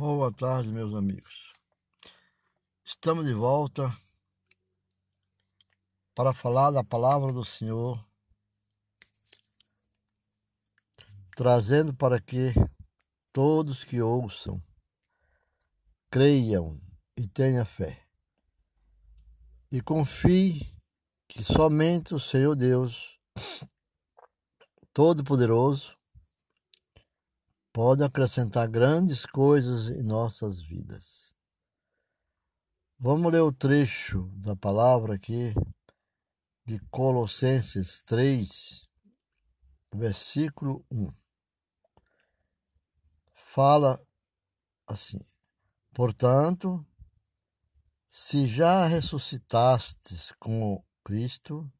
Boa tarde, meus amigos. Estamos de volta para falar da palavra do Senhor, trazendo para que todos que ouçam creiam e tenham fé. E confie que somente o Senhor Deus Todo-Poderoso pode acrescentar grandes coisas em nossas vidas. Vamos ler o trecho da palavra aqui de Colossenses 3, versículo 1. Fala assim: Portanto, se já ressuscitastes com Cristo,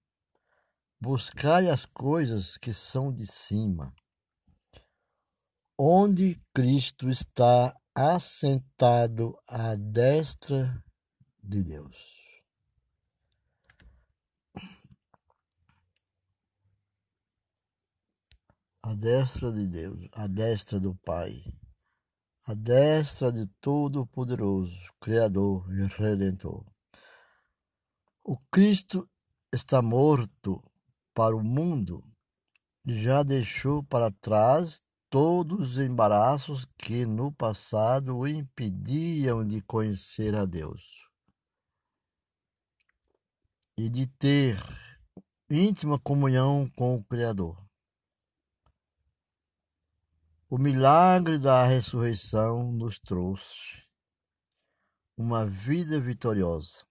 buscai as coisas que são de cima onde Cristo está assentado à destra de Deus. A destra de Deus, a destra do Pai, a destra de Todo-Poderoso, Criador e Redentor. O Cristo está morto para o mundo, já deixou para trás todos os embaraços que no passado o impediam de conhecer a Deus e de ter íntima comunhão com o Criador. O milagre da ressurreição nos trouxe uma vida vitoriosa.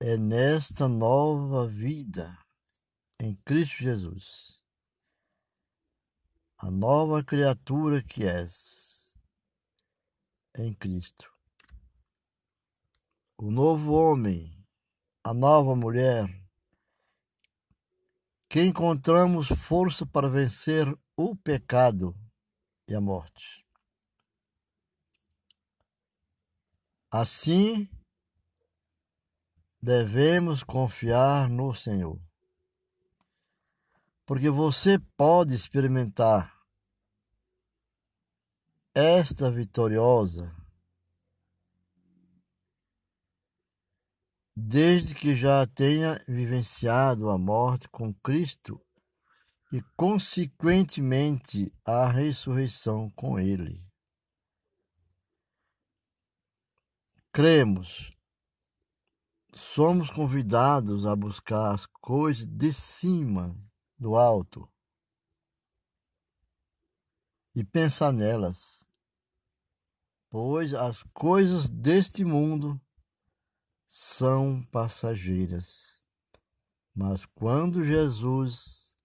É nesta nova vida em Cristo Jesus a nova criatura que és em Cristo. O novo homem, a nova mulher, que encontramos força para vencer o pecado e a morte. Assim, devemos confiar no Senhor porque você pode experimentar esta vitoriosa desde que já tenha vivenciado a morte com Cristo e, consequentemente, a ressurreição com Ele. Cremos, somos convidados a buscar as coisas de cima do alto e pensar nelas, pois as coisas deste mundo são passageiras. Mas quando Jesus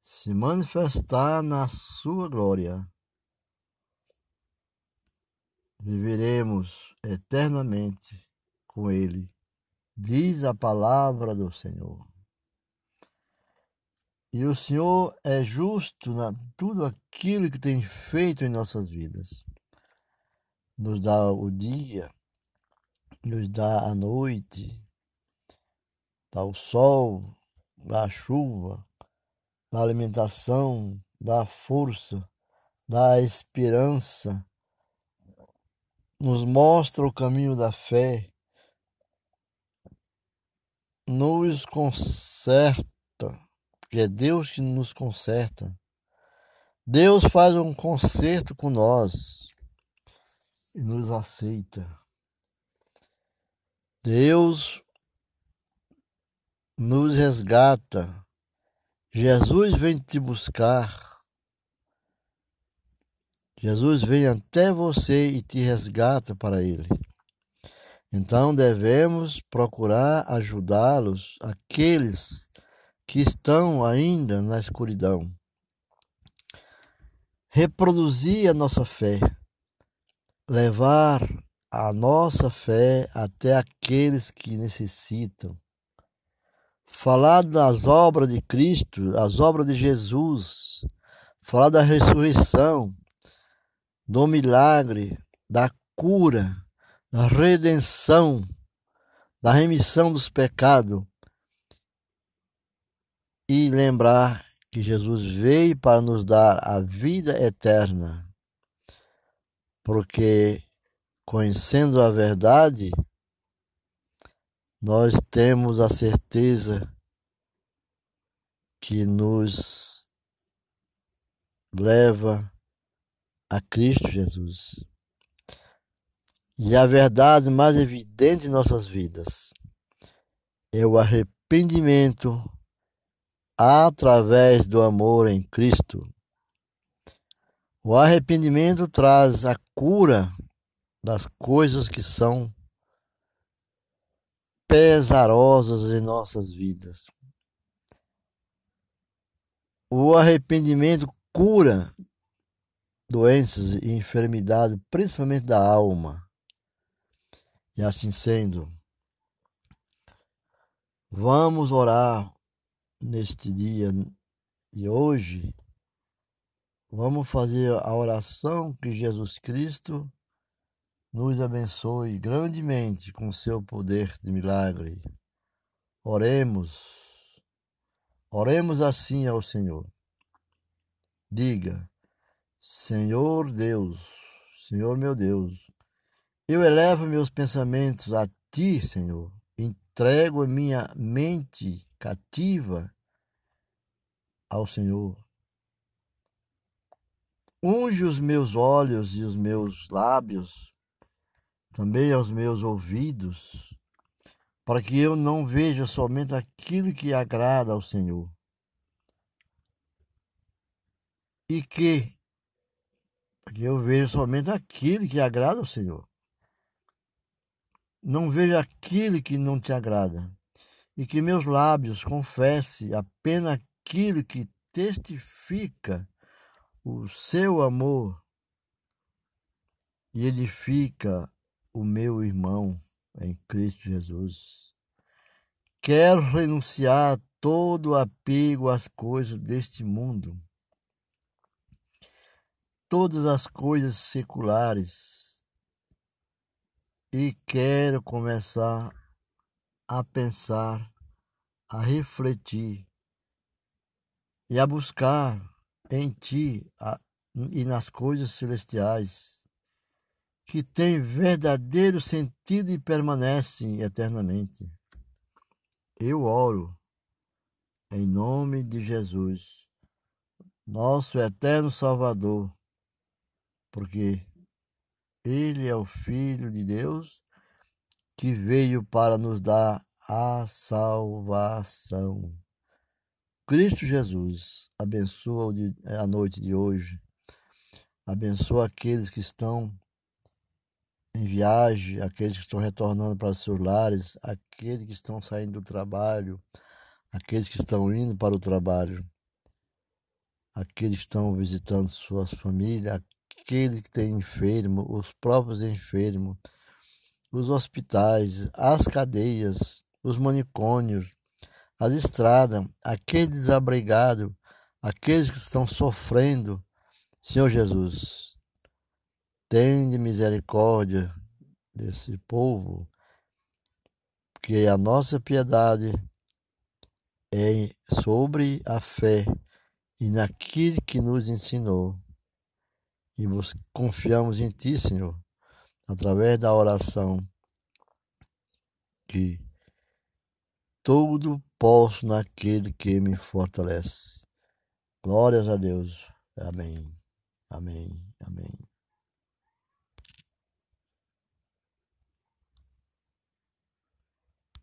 se manifestar na sua glória, viveremos eternamente com Ele, diz a palavra do Senhor. E o Senhor é justo na tudo aquilo que tem feito em nossas vidas. Nos dá o dia, nos dá a noite, dá o sol, dá a chuva, dá a alimentação, dá a força, dá a esperança, nos mostra o caminho da fé, nos conserta porque é Deus que nos conserta. Deus faz um conserto com nós e nos aceita. Deus nos resgata. Jesus vem te buscar. Jesus vem até você e te resgata para Ele. Então devemos procurar ajudá-los, aqueles que estão ainda na escuridão. Reproduzir a nossa fé, levar a nossa fé até aqueles que necessitam. Falar das obras de Cristo, as obras de Jesus, falar da ressurreição, do milagre, da cura, da redenção, da remissão dos pecados e lembrar que Jesus veio para nos dar a vida eterna. porque conhecendo a verdade, nós temos a certeza que nos leva a Cristo Jesus. E a verdade mais evidente em nossas vidas é o arrependimento através do amor em Cristo. O arrependimento traz a cura das coisas que são pesarosas em nossas vidas. O arrependimento cura doenças e enfermidades, principalmente da alma. E assim sendo, vamos orar neste dia de hoje. Vamos fazer a oração que Jesus Cristo nos abençoe grandemente com seu poder de milagre. Oremos. Oremos assim ao Senhor. Diga: Senhor Deus, Senhor meu Deus, eu elevo meus pensamentos a ti, Senhor. Entrego a minha mente cativa ao Senhor. Unge os meus olhos e os meus lábios, também aos meus ouvidos, para que eu não veja somente aquilo que agrada ao Senhor. E que, que eu veja somente aquilo que agrada ao Senhor. Não veja aquilo que não te agrada, e que meus lábios confesse apenas aquilo que testifica o seu amor e edifica o meu irmão em Cristo Jesus. Quero renunciar todo o apego às coisas deste mundo, todas as coisas seculares e quero começar a pensar, a refletir e a buscar em ti a, e nas coisas celestiais que têm verdadeiro sentido e permanecem eternamente. Eu oro em nome de Jesus, nosso eterno Salvador, porque ele é o Filho de Deus que veio para nos dar a salvação. Cristo Jesus abençoa a noite de hoje, abençoa aqueles que estão em viagem, aqueles que estão retornando para seus lares, aqueles que estão saindo do trabalho, aqueles que estão indo para o trabalho, aqueles que estão visitando suas famílias, aqueles que têm enfermo, os próprios enfermos, os hospitais, as cadeias, os manicômios, as estradas, aqueles desabrigados, aqueles que estão sofrendo. Senhor Jesus, tende misericórdia desse povo, que a nossa piedade é sobre a fé e naquilo que nos ensinou e confiamos em Ti, Senhor, através da oração, que tudo posso naquele que me fortalece. Glórias a Deus. Amém. Amém. Amém.